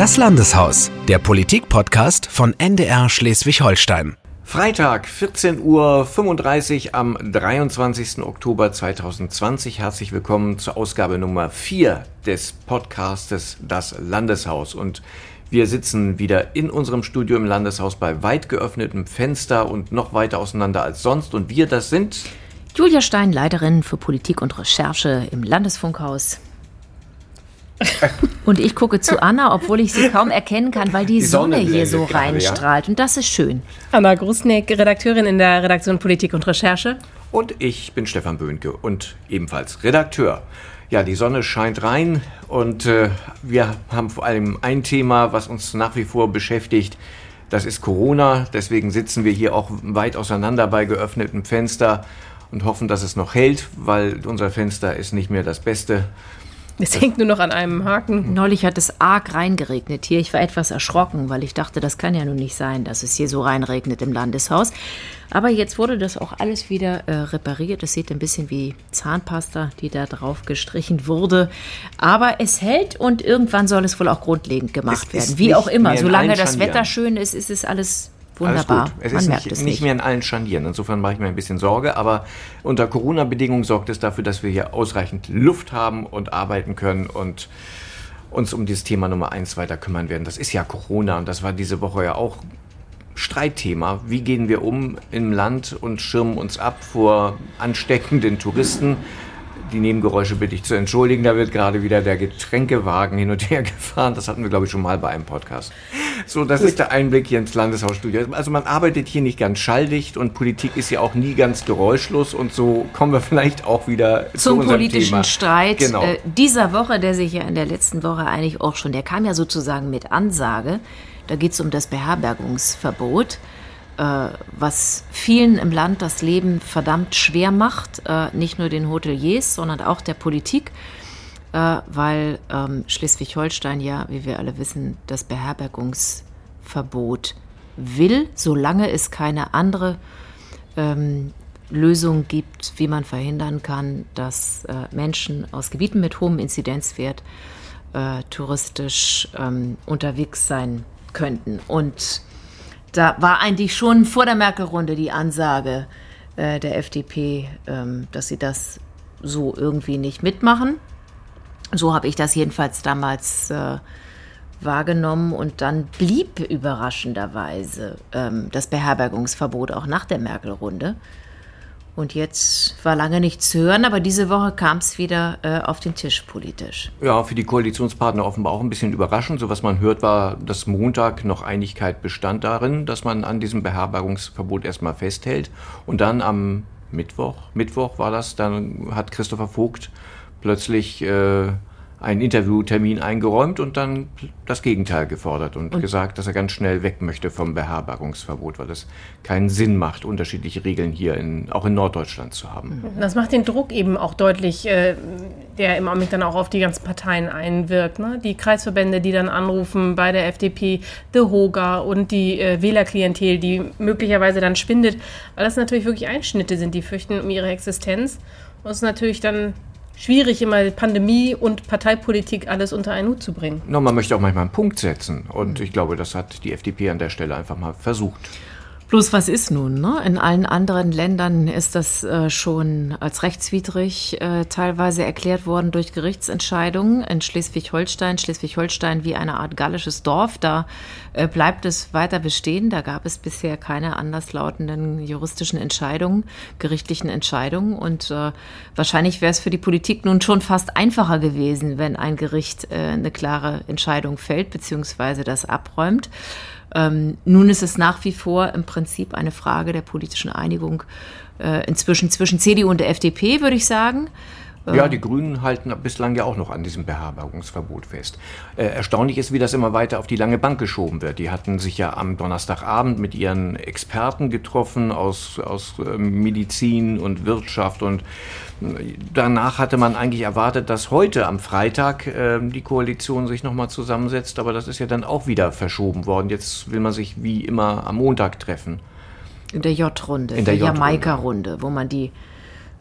Das Landeshaus, der Politik-Podcast von NDR Schleswig-Holstein. Freitag, 14.35 Uhr am 23. Oktober 2020. Herzlich willkommen zur Ausgabe Nummer 4 des Podcastes Das Landeshaus. Und wir sitzen wieder in unserem Studio im Landeshaus bei weit geöffnetem Fenster und noch weiter auseinander als sonst. Und wir, das sind Julia Stein, Leiterin für Politik und Recherche im Landesfunkhaus. Und ich gucke zu Anna, obwohl ich sie kaum erkennen kann, weil die, die Sonne, Sonne, hier so reinstrahlt. Ja. Und das ist schön. Anna Grusnick, Redakteurin in der Redaktion Politik und Recherche. Und ich bin Stefan Böhnke und ebenfalls Redakteur. Ja, die Sonne scheint rein und äh, wir haben vor allem ein Thema, was uns nach wie vor beschäftigt. Das ist Corona. Deswegen sitzen wir hier auch weit auseinander bei geöffnetem Fenster und hoffen, dass es noch hält, weil unser Fenster ist nicht mehr das Beste. Es hängt nur noch an einem Haken. Neulich hat es arg reingeregnet hier. Ich war etwas erschrocken, weil ich dachte, das kann ja nun nicht sein, dass es hier so reinregnet im Landeshaus. Aber jetzt wurde das auch alles wieder äh, repariert. Es sieht ein bisschen wie Zahnpasta, die da drauf gestrichen wurde. Aber es hält und irgendwann soll es wohl auch grundlegend gemacht werden. Wie auch immer. Solange das Wetter schön ist, ist es alles Wunderbar. Es Man ist nicht, es nicht, mehr in allen Scharnieren. Insofern mache ich mir ein bisschen Sorge. Aber unter Corona-Bedingungen sorgt es dafür, dass wir hier ausreichend Luft haben und arbeiten können und uns um dieses Thema Nummer eins weiter kümmern werden. Das ist ja Corona und das war diese Woche ja auch Streitthema. Wie gehen wir um im Land und schirmen uns ab vor ansteckenden Touristen? die Nebengeräusche bitte ich zu entschuldigen. Da wird gerade wieder der Getränkewagen hin und her gefahren. Das hatten wir, glaube ich, schon mal bei einem Podcast. So, das ist der Einblick hier ins Landeshausstudio. Also man arbeitet hier nicht ganz schalldicht und Politik ist ja auch nie ganz geräuschlos und so kommen wir vielleicht auch wieder zum zu politischen Thema. Streit genau. äh, dieser Woche, der sich ja in der letzten Woche eigentlich auch schon, der kam ja sozusagen mit Ansage. Da geht es um das Beherbergungsverbot. Äh, was vielen im Land das Leben verdammt schwer macht, äh, nicht nur den Hoteliers, sondern auch der Politik, weil ähm, Schleswig-Holstein ja, wie wir alle wissen, das Beherbergungsverbot will, solange es keine andere ähm, Lösung gibt, wie man verhindern kann, dass äh, Menschen aus Gebieten mit hohem Inzidenzwert äh, touristisch ähm, unterwegs sein könnten. Und da war eigentlich schon vor der Merkel-Runde die Ansage äh, der FDP, ähm, dass sie das so irgendwie nicht mitmachen. So habe ich das jedenfalls damals äh, wahrgenommen und dann blieb überraschenderweise ähm, das Beherbergungsverbot auch nach der Merkel-Runde. Und jetzt war lange nichts zu hören, aber diese Woche kam es wieder äh, auf den Tisch politisch. Ja, für die Koalitionspartner offenbar auch ein bisschen überraschend. So was man hört, war, dass Montag noch Einigkeit bestand darin, dass man an diesem Beherbergungsverbot erstmal festhält. Und dann am Mittwoch, Mittwoch war das, dann hat Christopher Vogt plötzlich äh, einen Interviewtermin eingeräumt und dann das Gegenteil gefordert und, und, gesagt, dass er ganz schnell weg möchte vom Beherbergungsverbot, weil es keinen Sinn macht, unterschiedliche Regeln hier in, auch in Norddeutschland zu haben. Das macht den Druck eben auch deutlich, äh, der im Augenblick dann auch auf die ganzen Parteien einwirkt. Ne? Die Kreisverbände, die dann anrufen bei der FDP, The Hoga und die äh, Wählerklientel, die möglicherweise dann spindet, weil das natürlich wirklich Einschnitte sind, die fürchten um ihre Existenz. Und es ist natürlich dann schwierig, immer Pandemie und Parteipolitik alles unter einen Hut zu bringen. No, man möchte auch manchmal einen Punkt setzen. Und ich glaube, das hat die FDP an der Stelle einfach mal versucht. Bloß was ist nun? Ne? In allen anderen Ländern ist das äh, schon als rechtswidrig äh, teilweise erklärt worden durch Gerichtsentscheidungen. In Schleswig-Holstein, Schleswig-Holstein wie eine Art gallisches Dorf, da äh, bleibt es weiter bestehen. Da gab es bisher keine anderslautenden juristischen Entscheidungen, gerichtlichen Entscheidungen. Und äh, wahrscheinlich wäre es für die Politik nun schon fast einfacher gewesen, wenn ein Gericht äh, eine klare Entscheidung fällt, beziehungsweise das abräumt. Ähm, nun ist es nach wie vor im Prinzip eine Frage der politischen Einigung äh, inzwischen zwischen CDU und der FDP, würde ich sagen. Ja, die Grünen halten bislang ja auch noch an diesem Beherbergungsverbot fest. Äh, erstaunlich ist, wie das immer weiter auf die lange Bank geschoben wird. Die hatten sich ja am Donnerstagabend mit ihren Experten getroffen aus, aus äh, Medizin und Wirtschaft und äh, danach hatte man eigentlich erwartet, dass heute am Freitag äh, die Koalition sich nochmal zusammensetzt, aber das ist ja dann auch wieder verschoben worden. Jetzt will man sich wie immer am Montag treffen. In der J-Runde, in der, der Jamaika-Runde, wo man die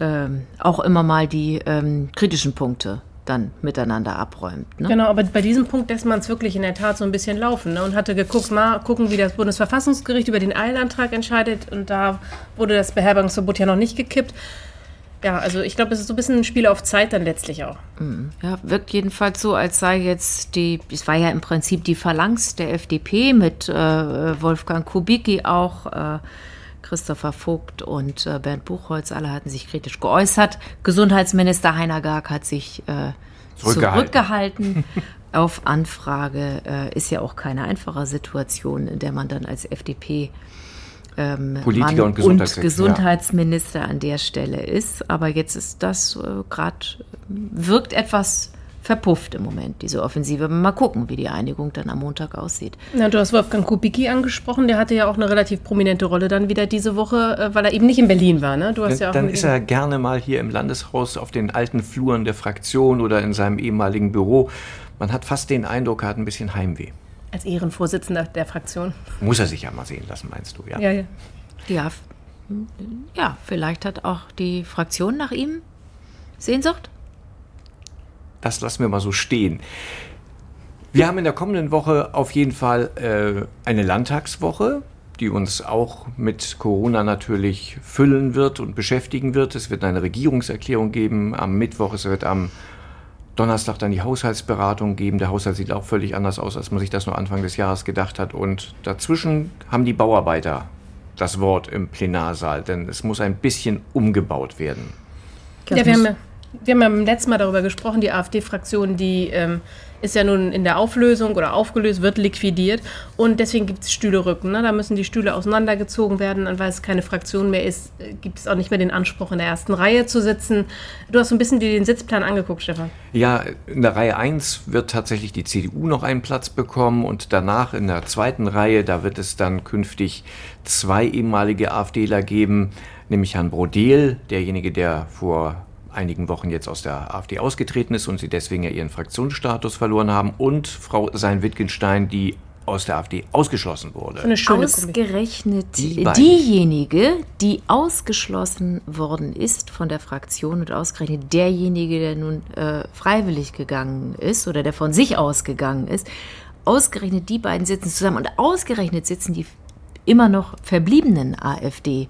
ähm, auch immer mal die ähm, kritischen Punkte dann miteinander abräumt. Ne? Genau, aber bei diesem Punkt lässt man es wirklich in der Tat so ein bisschen laufen ne? und hatte geguckt, mal gucken, wie das Bundesverfassungsgericht über den Eilantrag entscheidet und da wurde das Beherbergungsverbot ja noch nicht gekippt. Ja, also ich glaube, es ist so ein bisschen ein Spiel auf Zeit dann letztlich auch. Mhm. Ja, wirkt jedenfalls so, als sei jetzt die, es war ja im Prinzip die Phalanx der FDP mit äh, Wolfgang Kubicki auch. Äh, Christopher Vogt und äh, Bernd Buchholz, alle hatten sich kritisch geäußert. Gesundheitsminister Heiner Garg hat sich äh, zurückgehalten. Auf Anfrage äh, ist ja auch keine einfache Situation, in der man dann als FDP ähm, Politiker und, Gesundheits und Gesundheitsminister ja. an der Stelle ist. Aber jetzt ist das äh, gerade, wirkt etwas verpufft im Moment, diese Offensive. Mal gucken, wie die Einigung dann am Montag aussieht. Ja, du hast Wolfgang Kubicki angesprochen, der hatte ja auch eine relativ prominente Rolle dann wieder diese Woche, äh, weil er eben nicht in Berlin war. Ne? Du hast dann, ja auch dann ist er gerne mal hier im Landeshaus auf den alten Fluren der Fraktion oder in seinem ehemaligen Büro. Man hat fast den Eindruck, er hat ein bisschen Heimweh. Als Ehrenvorsitzender der Fraktion. Muss er sich ja mal sehen lassen, meinst du, ja? Ja, ja. Ja, ja vielleicht hat auch die Fraktion nach ihm Sehnsucht? Das lassen wir mal so stehen. Wir haben in der kommenden Woche auf jeden Fall äh, eine Landtagswoche, die uns auch mit Corona natürlich füllen wird und beschäftigen wird. Es wird eine Regierungserklärung geben am Mittwoch, es wird am Donnerstag dann die Haushaltsberatung geben. Der Haushalt sieht auch völlig anders aus, als man sich das nur Anfang des Jahres gedacht hat. Und dazwischen haben die Bauarbeiter das Wort im Plenarsaal, denn es muss ein bisschen umgebaut werden. Ja, wir haben wir haben ja beim letzten Mal darüber gesprochen, die AfD-Fraktion, die ähm, ist ja nun in der Auflösung oder aufgelöst, wird liquidiert und deswegen gibt es Stühlerücken. Ne? Da müssen die Stühle auseinandergezogen werden und weil es keine Fraktion mehr ist, äh, gibt es auch nicht mehr den Anspruch, in der ersten Reihe zu sitzen. Du hast so ein bisschen den Sitzplan angeguckt, Stefan. Ja, in der Reihe 1 wird tatsächlich die CDU noch einen Platz bekommen und danach in der zweiten Reihe, da wird es dann künftig zwei ehemalige AfDler geben, nämlich Herrn Brodel, derjenige, der vor einigen Wochen jetzt aus der AfD ausgetreten ist und sie deswegen ja ihren Fraktionsstatus verloren haben, und Frau Sein-Wittgenstein, die aus der AfD ausgeschlossen wurde. Ausgerechnet die diejenige, die ausgeschlossen worden ist von der Fraktion und ausgerechnet derjenige, der nun äh, freiwillig gegangen ist oder der von sich ausgegangen ist, ausgerechnet die beiden sitzen zusammen und ausgerechnet sitzen die immer noch verbliebenen AfD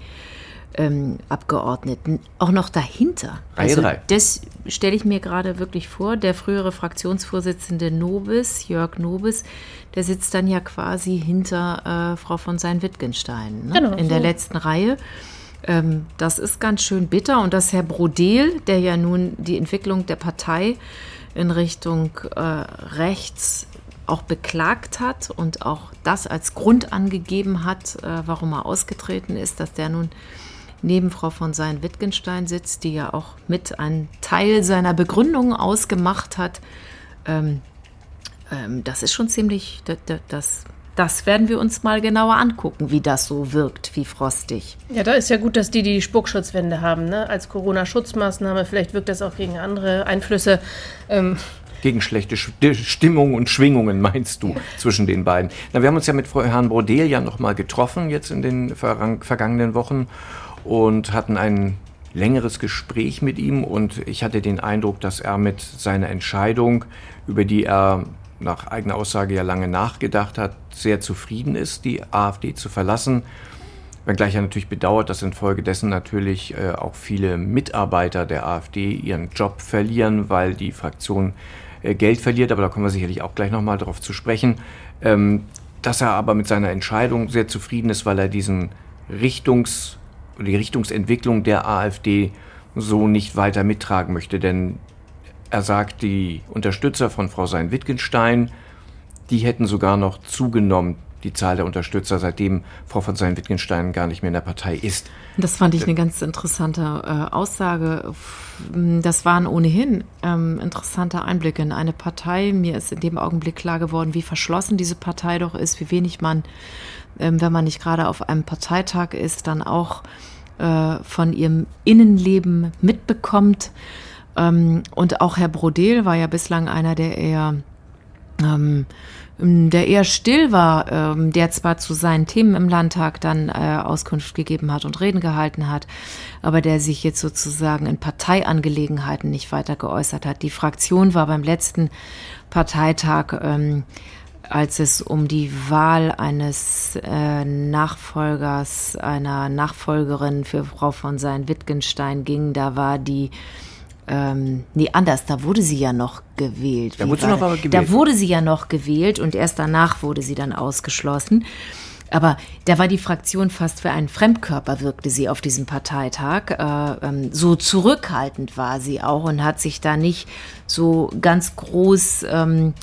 ähm, Abgeordneten auch noch dahinter. Also das stelle ich mir gerade wirklich vor. Der frühere Fraktionsvorsitzende Nobis, Jörg Nobis, der sitzt dann ja quasi hinter äh, Frau von Sein-Wittgenstein ne? genau, in so. der letzten Reihe. Ähm, das ist ganz schön bitter. Und dass Herr Brodel, der ja nun die Entwicklung der Partei in Richtung äh, rechts auch beklagt hat und auch das als Grund angegeben hat, äh, warum er ausgetreten ist, dass der nun neben Frau von Sein-Wittgenstein sitzt, die ja auch mit einen Teil seiner Begründung ausgemacht hat. Ähm, ähm, das ist schon ziemlich, das, das, das werden wir uns mal genauer angucken, wie das so wirkt, wie frostig. Ja, da ist ja gut, dass die die Spuckschutzwände haben, ne? als Corona-Schutzmaßnahme. Vielleicht wirkt das auch gegen andere Einflüsse. Ähm, gegen schlechte Stimmung und Schwingungen, meinst du, zwischen den beiden? Na, wir haben uns ja mit Herrn Brodel ja nochmal getroffen, jetzt in den vergangenen Wochen und hatten ein längeres Gespräch mit ihm und ich hatte den Eindruck, dass er mit seiner Entscheidung, über die er nach eigener Aussage ja lange nachgedacht hat, sehr zufrieden ist, die AfD zu verlassen. Wenngleich er natürlich bedauert, dass infolgedessen natürlich äh, auch viele Mitarbeiter der AfD ihren Job verlieren, weil die Fraktion äh, Geld verliert. Aber da kommen wir sicherlich auch gleich nochmal darauf zu sprechen. Ähm, dass er aber mit seiner Entscheidung sehr zufrieden ist, weil er diesen Richtungs- die Richtungsentwicklung der AfD so nicht weiter mittragen möchte. Denn er sagt, die Unterstützer von Frau Sein-Wittgenstein, die hätten sogar noch zugenommen, die Zahl der Unterstützer, seitdem Frau von Sein-Wittgenstein gar nicht mehr in der Partei ist. Das fand ich eine ganz interessante äh, Aussage. Das waren ohnehin ähm, interessante Einblicke in eine Partei. Mir ist in dem Augenblick klar geworden, wie verschlossen diese Partei doch ist, wie wenig man ähm, wenn man nicht gerade auf einem Parteitag ist, dann auch äh, von ihrem Innenleben mitbekommt. Ähm, und auch Herr Brodel war ja bislang einer, der eher ähm, der eher still war, ähm, der zwar zu seinen Themen im Landtag dann äh, Auskunft gegeben hat und Reden gehalten hat, aber der sich jetzt sozusagen in Parteiangelegenheiten nicht weiter geäußert hat. Die Fraktion war beim letzten Parteitag, ähm, als es um die Wahl eines äh, Nachfolgers, einer Nachfolgerin für Frau von Sein-Wittgenstein ging, da war die ähm, nee, anders, da wurde sie ja noch gewählt. Da wurde, sie noch gewählt. da wurde sie ja noch gewählt und erst danach wurde sie dann ausgeschlossen. Aber da war die Fraktion fast für einen Fremdkörper, wirkte sie auf diesem Parteitag. Äh, ähm, so zurückhaltend war sie auch und hat sich da nicht so ganz groß ähm,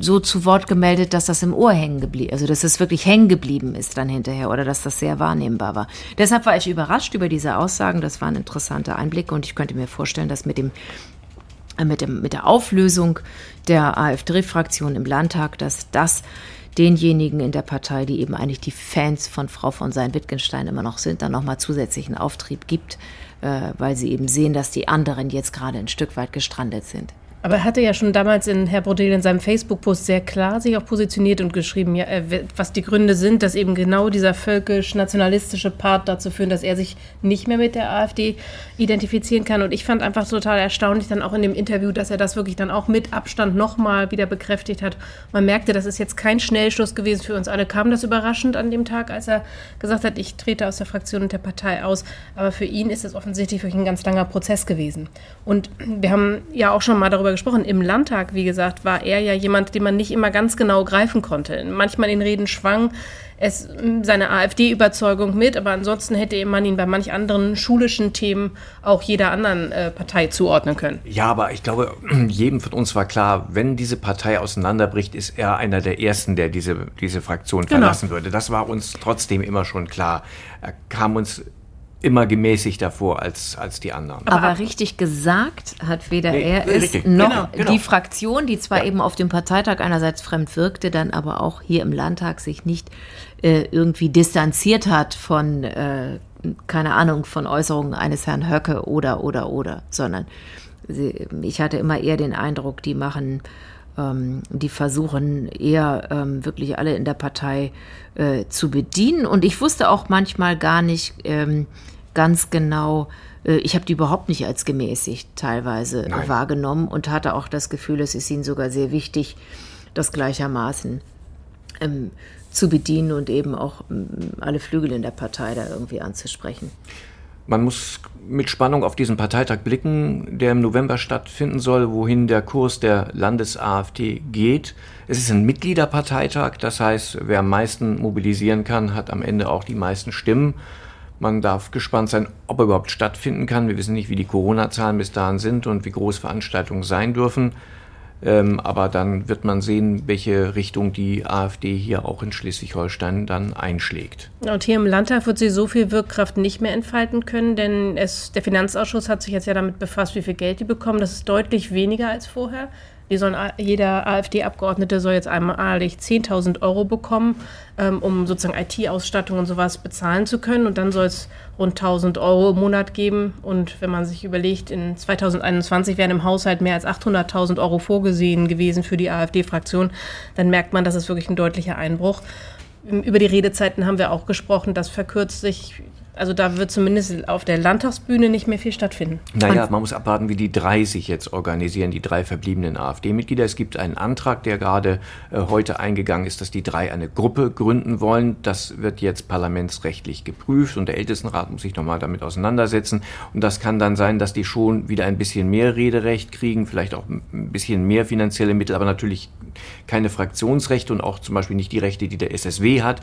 so zu Wort gemeldet, dass das im Ohr hängen geblieben, also dass es wirklich hängen geblieben ist dann hinterher oder dass das sehr wahrnehmbar war. Deshalb war ich überrascht über diese Aussagen. Das waren interessante Einblicke und ich könnte mir vorstellen, dass mit dem äh, mit, dem, mit der Auflösung der AfD-Fraktion im Landtag, dass das denjenigen in der Partei, die eben eigentlich die Fans von Frau von Sein-Wittgenstein immer noch sind, dann nochmal zusätzlichen Auftrieb gibt, äh, weil sie eben sehen, dass die anderen jetzt gerade ein Stück weit gestrandet sind. Aber er hatte ja schon damals in Herr Brodel in seinem Facebook-Post sehr klar sich auch positioniert und geschrieben, ja, äh, was die Gründe sind, dass eben genau dieser völkisch-nationalistische Part dazu führt, dass er sich nicht mehr mit der AfD identifizieren kann. Und ich fand einfach total erstaunlich dann auch in dem Interview, dass er das wirklich dann auch mit Abstand nochmal wieder bekräftigt hat. Man merkte, das ist jetzt kein Schnellschuss gewesen für uns alle. Kam das überraschend an dem Tag, als er gesagt hat, ich trete aus der Fraktion und der Partei aus. Aber für ihn ist es offensichtlich wirklich ein ganz langer Prozess gewesen. Und wir haben ja auch schon mal darüber darüber gesprochen. Im Landtag, wie gesagt, war er ja jemand, den man nicht immer ganz genau greifen konnte. Manchmal in Reden schwang es seine AfD-Überzeugung mit, aber ansonsten hätte man ihn bei manch anderen schulischen Themen auch jeder anderen äh, Partei zuordnen können. Ja, aber ich glaube, jedem von uns war klar, wenn diese Partei auseinanderbricht, ist er einer der Ersten, der diese, diese Fraktion genau. verlassen würde. Das war uns trotzdem immer schon klar. Er kam uns immer gemäßigter vor als, als die anderen. Aber richtig gesagt hat weder nee, er es noch genau, genau. die Fraktion, die zwar ja. eben auf dem Parteitag einerseits fremd wirkte, dann aber auch hier im Landtag sich nicht äh, irgendwie distanziert hat von, äh, keine Ahnung, von Äußerungen eines Herrn Höcke oder, oder, oder, sondern sie, ich hatte immer eher den Eindruck, die machen ähm, die versuchen eher ähm, wirklich alle in der Partei äh, zu bedienen. Und ich wusste auch manchmal gar nicht ähm, ganz genau, äh, ich habe die überhaupt nicht als gemäßigt teilweise Nein. wahrgenommen und hatte auch das Gefühl, es ist ihnen sogar sehr wichtig, das gleichermaßen ähm, zu bedienen und eben auch ähm, alle Flügel in der Partei da irgendwie anzusprechen. Man muss mit Spannung auf diesen Parteitag blicken, der im November stattfinden soll, wohin der Kurs der Landes-AfD geht. Es ist ein Mitgliederparteitag, das heißt, wer am meisten mobilisieren kann, hat am Ende auch die meisten Stimmen. Man darf gespannt sein, ob er überhaupt stattfinden kann. Wir wissen nicht, wie die Corona-Zahlen bis dahin sind und wie groß Veranstaltungen sein dürfen. Ähm, aber dann wird man sehen, welche Richtung die AfD hier auch in Schleswig-Holstein dann einschlägt. Und hier im Landtag wird sie so viel Wirkkraft nicht mehr entfalten können, denn es, der Finanzausschuss hat sich jetzt ja damit befasst, wie viel Geld die bekommen. Das ist deutlich weniger als vorher. Die sollen, jeder AfD-Abgeordnete soll jetzt einmalig 10.000 Euro bekommen, ähm, um sozusagen IT-Ausstattung und sowas bezahlen zu können. Und dann soll es rund 1.000 Euro im Monat geben. Und wenn man sich überlegt, in 2021 wären im Haushalt mehr als 800.000 Euro vorgesehen gewesen für die AfD-Fraktion, dann merkt man, das ist wirklich ein deutlicher Einbruch. Über die Redezeiten haben wir auch gesprochen. Das verkürzt sich also da wird zumindest auf der Landtagsbühne nicht mehr viel stattfinden. Naja, man muss abwarten, wie die drei sich jetzt organisieren, die drei verbliebenen AfD-Mitglieder. Es gibt einen Antrag, der gerade äh, heute eingegangen ist, dass die drei eine Gruppe gründen wollen. Das wird jetzt parlamentsrechtlich geprüft und der Ältestenrat muss sich nochmal damit auseinandersetzen. Und das kann dann sein, dass die schon wieder ein bisschen mehr Rederecht kriegen, vielleicht auch ein bisschen mehr finanzielle Mittel, aber natürlich keine Fraktionsrechte und auch zum Beispiel nicht die Rechte, die der SSW hat.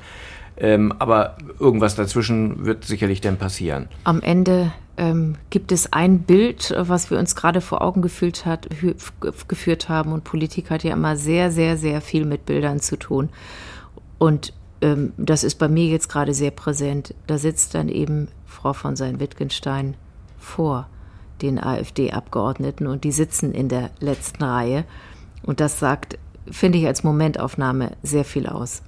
Ähm, aber irgendwas dazwischen wird sicherlich dann passieren. Am Ende ähm, gibt es ein Bild, was wir uns gerade vor Augen geführt, hat, geführt haben. Und Politik hat ja immer sehr, sehr, sehr viel mit Bildern zu tun. Und ähm, das ist bei mir jetzt gerade sehr präsent. Da sitzt dann eben Frau von Sein-Wittgenstein vor den AfD-Abgeordneten und die sitzen in der letzten Reihe. Und das sagt, finde ich als Momentaufnahme sehr viel aus.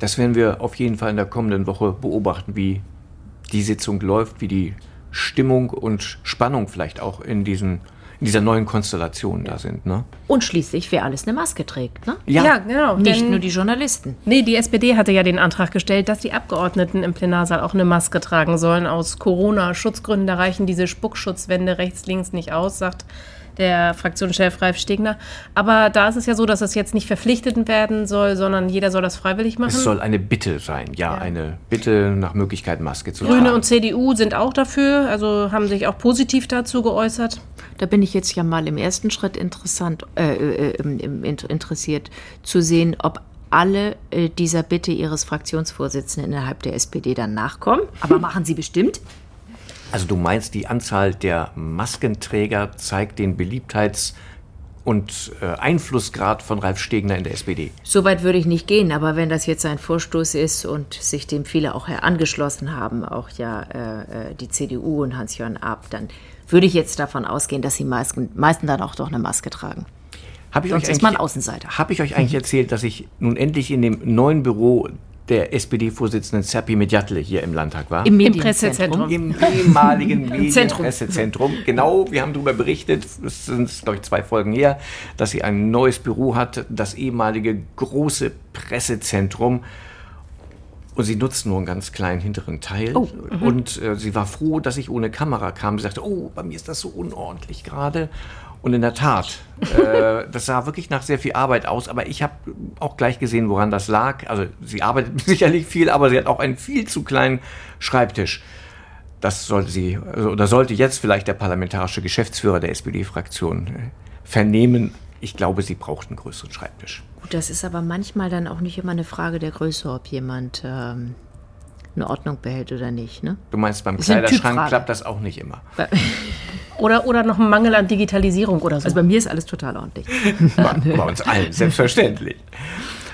Das werden wir auf jeden Fall in der kommenden Woche beobachten, wie die Sitzung läuft, wie die Stimmung und Spannung vielleicht auch in diesen in dieser neuen Konstellation da sind. Ne? Und schließlich, wer alles eine Maske trägt. Ne? Ja, genau. Nicht denn- nur die Journalisten. Nee, die SPD hatte ja den Antrag gestellt, dass die Abgeordneten im Plenarsaal auch eine Maske tragen sollen. Aus Corona-Schutzgründen, da reichen diese Spuckschutzwände rechts, links nicht aus, sagt der Fraktionschef Ralf Stegner. Aber da ist es ja so, dass es jetzt nicht verpflichtend werden soll, sondern jeder soll das freiwillig machen. Es soll eine Bitte sein, ja, eine Bitte nach Möglichkeit Maske zu Grüne tragen. und CDU sind auch dafür, also haben sich auch positiv dazu geäußert. Da bin ich jetzt ja mal im ersten Schritt interessant, äh, äh, im- im- int- interessiert zu sehen, ob alle äh, dieser Bitte ihres Fraktionsvorsitzenden innerhalb der SPD dann nachkommen. Aber machen sie bestimmt. Also du meinst, die Anzahl der Maskenträger zeigt den Beliebtheits- und äh, Einflussgrad von Ralf Stegner in der SPD. So weit würde ich nicht gehen, aber wenn das jetzt ein Vorstoß ist und sich dem viele auch angeschlossen haben, auch ja äh, äh, die CDU und Hans-Jörn Ab, dann würde ich jetzt davon ausgehen, dass die meisten, meisten dann auch doch eine Maske tragen. Hab ich Sonst euch ist man Außenseiter. Habe ich euch eigentlich erzählt, dass ich nun endlich in dem neuen Büro der SPD-Vorsitzenden Serpi Medjatle hier im Landtag war? Im Im Medienzentrum. Pressezentrum. Im ehemaligen Zentrum. Medienpressezentrum. Genau, wir haben darüber berichtet, es sind, glaube ich, zwei Folgen her, dass sie ein neues Büro hat, das ehemalige große Pressezentrum. Und sie nutzt nur einen ganz kleinen hinteren Teil. Oh, Und äh, sie war froh, dass ich ohne Kamera kam. Sie sagte, oh, bei mir ist das so unordentlich gerade. Und in der Tat, äh, das sah wirklich nach sehr viel Arbeit aus. Aber ich habe auch gleich gesehen, woran das lag. Also sie arbeitet sicherlich viel, aber sie hat auch einen viel zu kleinen Schreibtisch. Das sollte sie, also, oder sollte jetzt vielleicht der parlamentarische Geschäftsführer der SPD-Fraktion äh, vernehmen. Ich glaube, sie braucht einen größeren Schreibtisch. Gut, das ist aber manchmal dann auch nicht immer eine Frage der Größe, ob jemand ähm, eine Ordnung behält oder nicht. Ne? Du meinst, beim Kleiderschrank klappt das auch nicht immer. Oder, oder noch ein Mangel an Digitalisierung oder so. Also bei mir ist alles total ordentlich. Bei, bei uns allen, selbstverständlich.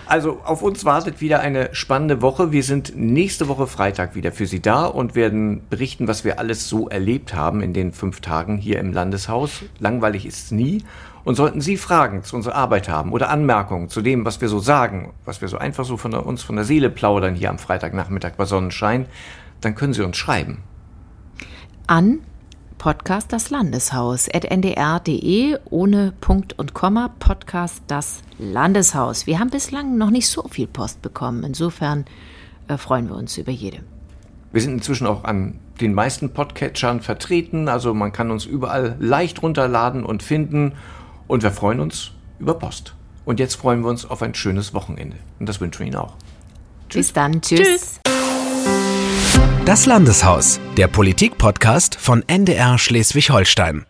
Also auf uns wartet wieder eine spannende Woche. Wir sind nächste Woche Freitag wieder für Sie da und werden berichten, was wir alles so erlebt haben in den fünf Tagen hier im Landeshaus. Langweilig ist es nie. Und sollten Sie Fragen zu unserer Arbeit haben oder Anmerkungen zu dem, was wir so sagen, was wir so einfach so von der, uns von der Seele plaudern hier am Freitagnachmittag bei Sonnenschein, dann können Sie uns schreiben. An Podcast das Landeshaus at ndr.de ohne Punkt und Komma Podcast das Landeshaus. Wir haben bislang noch nicht so viel Post bekommen. Insofern äh, freuen wir uns über jede. Wir sind inzwischen auch an den meisten Podcatchern vertreten, also man kann uns überall leicht runterladen und finden und wir freuen uns über Post. Und jetzt freuen wir uns auf ein schönes Wochenende und das wünschen wir Ihnen auch. Bis dann. Tschüss. Das Landeshaus, der Politik-Podcast von NDR Schleswig-Holstein.